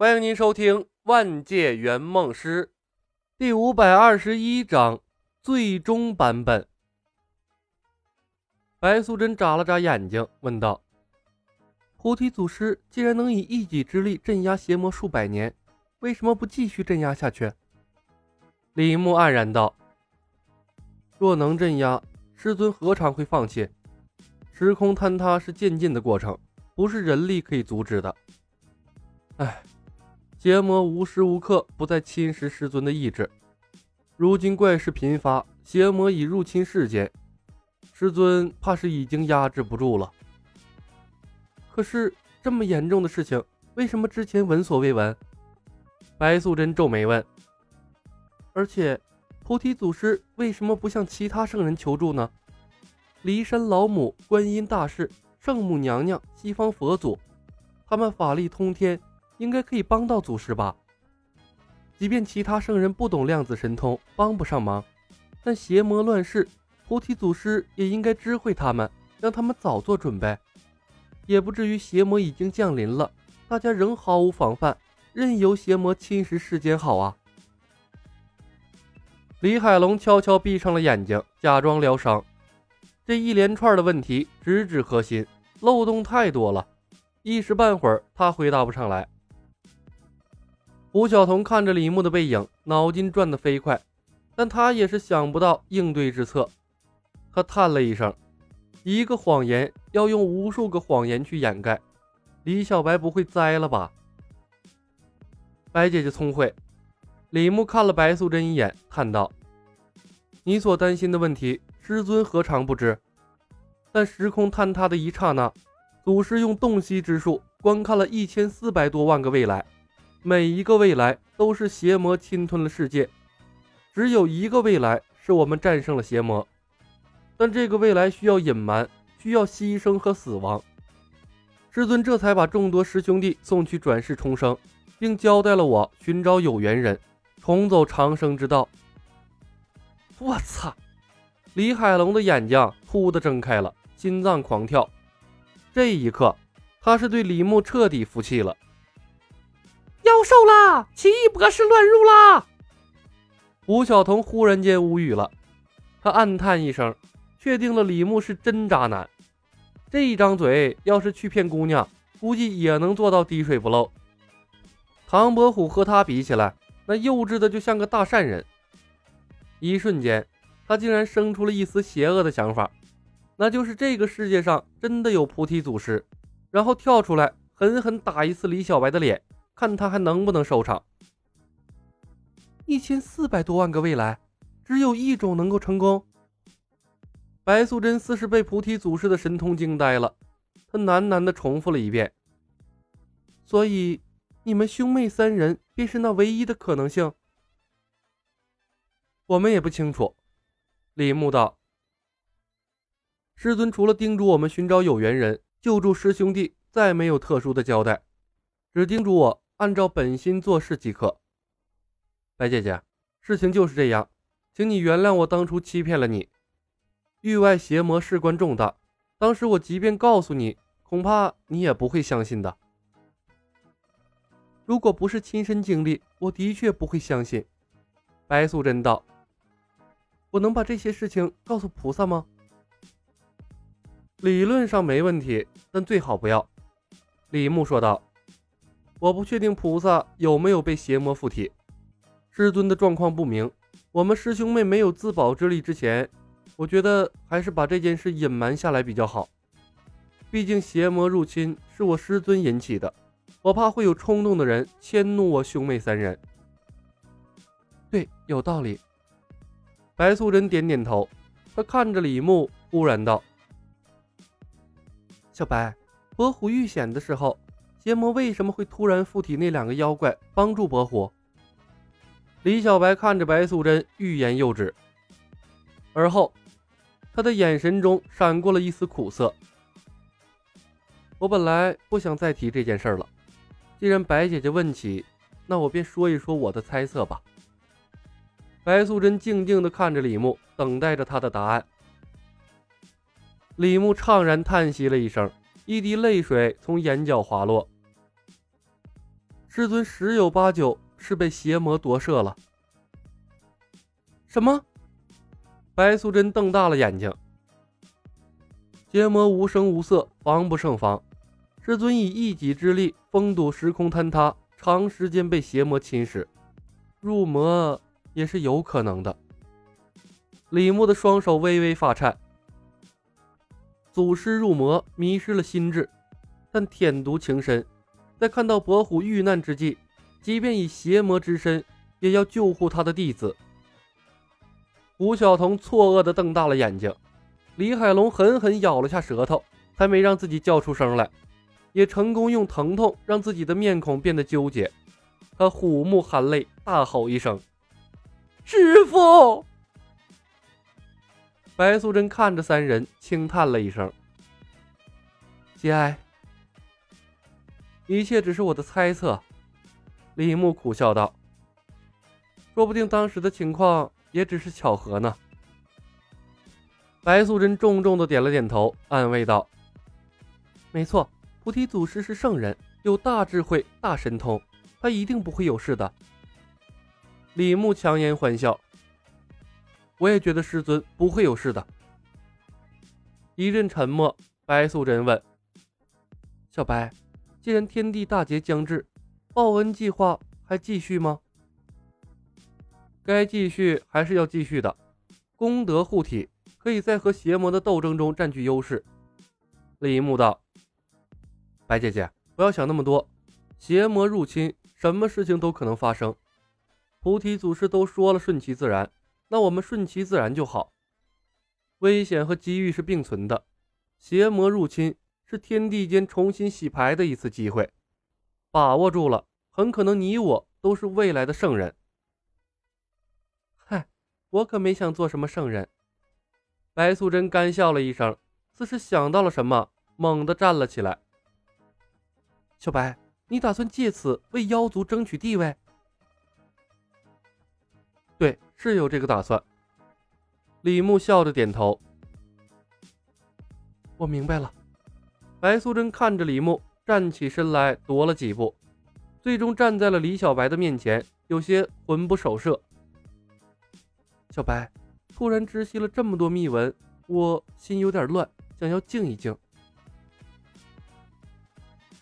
欢迎您收听《万界圆梦师》第五百二十一章最终版本。白素贞眨了眨眼睛，问道：“菩提祖师既然能以一己之力镇压邪魔数百年，为什么不继续镇压下去？”李牧黯然道：“若能镇压，师尊何尝会放弃？时空坍塌是渐进的过程，不是人力可以阻止的。唉。”邪魔无时无刻不在侵蚀师尊的意志，如今怪事频发，邪魔已入侵世间，师尊怕是已经压制不住了。可是这么严重的事情，为什么之前闻所未闻？白素贞皱眉问。而且，菩提祖师为什么不向其他圣人求助呢？骊山老母、观音大士、圣母娘娘、西方佛祖，他们法力通天。应该可以帮到祖师吧。即便其他圣人不懂量子神通，帮不上忙，但邪魔乱世，菩提祖师也应该知会他们，让他们早做准备，也不至于邪魔已经降临了，大家仍毫无防范，任由邪魔侵蚀世间。好啊！李海龙悄悄闭上了眼睛，假装疗伤。这一连串的问题直指核心，漏洞太多了，一时半会儿他回答不上来。胡晓彤看着李牧的背影，脑筋转得飞快，但他也是想不到应对之策。他叹了一声：“一个谎言要用无数个谎言去掩盖，李小白不会栽了吧？”白姐姐聪慧。李牧看了白素贞一眼，叹道：“你所担心的问题，师尊何尝不知？但时空坍塌的一刹那，祖师用洞悉之术观看了一千四百多万个未来。”每一个未来都是邪魔侵吞了世界，只有一个未来是我们战胜了邪魔，但这个未来需要隐瞒，需要牺牲和死亡。师尊这才把众多师兄弟送去转世重生，并交代了我寻找有缘人，重走长生之道。我操！李海龙的眼睛突的睁开了，心脏狂跳。这一刻，他是对李牧彻底服气了。妖兽啦！奇异博士乱入啦！吴晓彤忽然间无语了，他暗叹一声，确定了李牧是真渣男。这一张嘴，要是去骗姑娘，估计也能做到滴水不漏。唐伯虎和他比起来，那幼稚的就像个大善人。一瞬间，他竟然生出了一丝邪恶的想法，那就是这个世界上真的有菩提祖师，然后跳出来狠狠打一次李小白的脸。看他还能不能收场？一千四百多万个未来，只有一种能够成功。白素贞似是被菩提祖师的神通惊呆了，她喃喃地重复了一遍：“所以，你们兄妹三人便是那唯一的可能性。”我们也不清楚。李牧道：“师尊除了叮嘱我们寻找有缘人，救助师兄弟，再没有特殊的交代，只叮嘱我。”按照本心做事即可。白姐姐，事情就是这样，请你原谅我当初欺骗了你。域外邪魔事关重大，当时我即便告诉你，恐怕你也不会相信的。如果不是亲身经历，我的确不会相信。白素贞道：“我能把这些事情告诉菩萨吗？”理论上没问题，但最好不要。李牧说道。我不确定菩萨有没有被邪魔附体，师尊的状况不明。我们师兄妹没有自保之力之前，我觉得还是把这件事隐瞒下来比较好。毕竟邪魔入侵是我师尊引起的，我怕会有冲动的人迁怒我兄妹三人。对，有道理。白素贞点点头，她看着李牧，忽然道：“小白，伯虎遇险的时候。”邪魔为什么会突然附体那两个妖怪，帮助伯虎？李小白看着白素贞，欲言又止，而后他的眼神中闪过了一丝苦涩。我本来不想再提这件事了，既然白姐姐问起，那我便说一说我的猜测吧。白素贞静静地看着李牧，等待着他的答案。李牧怅然叹息了一声，一滴泪水从眼角滑落。师尊十有八九是被邪魔夺舍了。什么？白素贞瞪大了眼睛。邪魔无声无色，防不胜防。师尊以一己之力封堵时空坍塌，长时间被邪魔侵蚀，入魔也是有可能的。李牧的双手微微发颤。祖师入魔，迷失了心智，但舔毒情深，在看到伯虎遇难之际，即便以邪魔之身，也要救护他的弟子。吴晓彤错愕地瞪大了眼睛，李海龙狠狠咬了下舌头，才没让自己叫出声来，也成功用疼痛让自己的面孔变得纠结。他虎目含泪，大吼一声：“师傅！”白素贞看着三人，轻叹了一声：“节哀，一切只是我的猜测。”李牧苦笑道：“说不定当时的情况……”也只是巧合呢。白素贞重重的点了点头，安慰道：“没错，菩提祖师是圣人，有大智慧、大神通，他一定不会有事的。”李牧强颜欢笑：“我也觉得师尊不会有事的。”一阵沉默，白素贞问：“小白，既然天地大劫将至，报恩计划还继续吗？”该继续还是要继续的，功德护体，可以在和邪魔的斗争中占据优势。李牧道：“白姐姐，不要想那么多，邪魔入侵，什么事情都可能发生。菩提祖师都说了顺其自然，那我们顺其自然就好。危险和机遇是并存的，邪魔入侵是天地间重新洗牌的一次机会，把握住了，很可能你我都是未来的圣人。”嗨我可没想做什么圣人。白素贞干笑了一声，似是想到了什么，猛地站了起来。小白，你打算借此为妖族争取地位？对，是有这个打算。李牧笑着点头。我明白了。白素贞看着李牧，站起身来，踱了几步，最终站在了李小白的面前，有些魂不守舍。小白突然知悉了这么多秘闻，我心有点乱，想要静一静。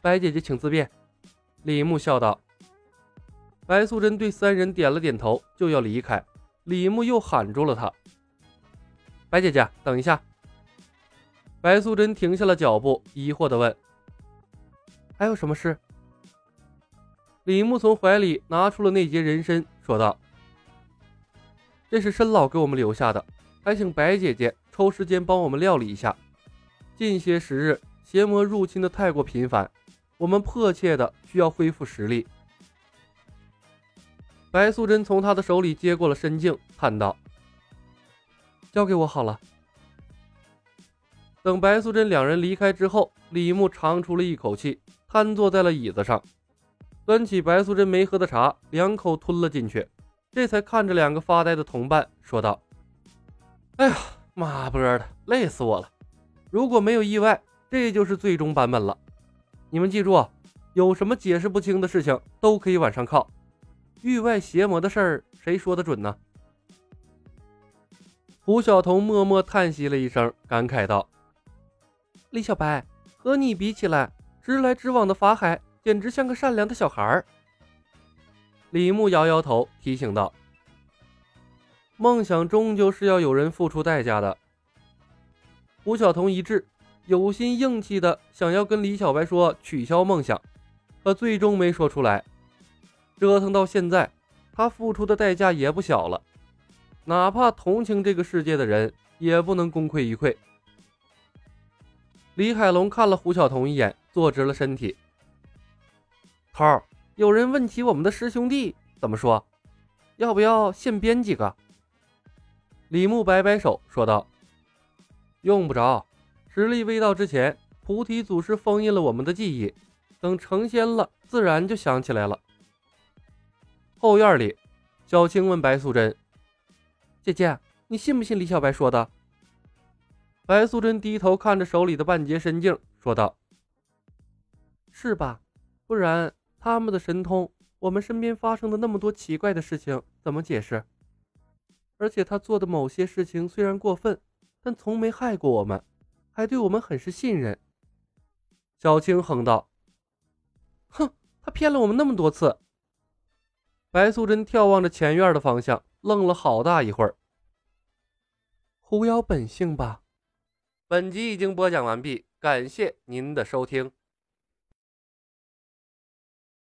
白姐姐，请自便。李牧笑道。白素贞对三人点了点头，就要离开。李牧又喊住了她：“白姐姐，等一下。”白素贞停下了脚步，疑惑地问：“还有什么事？”李牧从怀里拿出了那截人参，说道。这是申老给我们留下的，还请白姐姐抽时间帮我们料理一下。近些时日，邪魔入侵的太过频繁，我们迫切的需要恢复实力。白素贞从他的手里接过了参镜，叹道：“交给我好了。”等白素贞两人离开之后，李牧长出了一口气，瘫坐在了椅子上，端起白素贞没喝的茶，两口吞了进去。这才看着两个发呆的同伴，说道：“哎呀，妈波的，累死我了！如果没有意外，这就是最终版本了。你们记住，有什么解释不清的事情，都可以往上靠。域外邪魔的事儿，谁说的准呢？”胡晓彤默默叹息了一声，感慨道：“李小白，和你比起来，直来直往的法海简直像个善良的小孩儿。”李牧摇摇头，提醒道：“梦想终究是要有人付出代价的。”胡晓彤一滞，有心硬气的想要跟李小白说取消梦想，可最终没说出来。折腾到现在，他付出的代价也不小了，哪怕同情这个世界的人，也不能功亏一篑。李海龙看了胡晓彤一眼，坐直了身体：“头儿。”有人问起我们的师兄弟，怎么说？要不要现编几个？李牧摆摆手说道：“用不着，实力未到之前，菩提祖师封印了我们的记忆，等成仙了，自然就想起来了。”后院里，小青问白素贞：“姐姐，你信不信李小白说的？”白素贞低头看着手里的半截神镜，说道：“是吧？不然。”他们的神通，我们身边发生的那么多奇怪的事情怎么解释？而且他做的某些事情虽然过分，但从没害过我们，还对我们很是信任。小青哼道：“哼，他骗了我们那么多次。”白素贞眺望着前院的方向，愣了好大一会儿。狐妖本性吧。本集已经播讲完毕，感谢您的收听。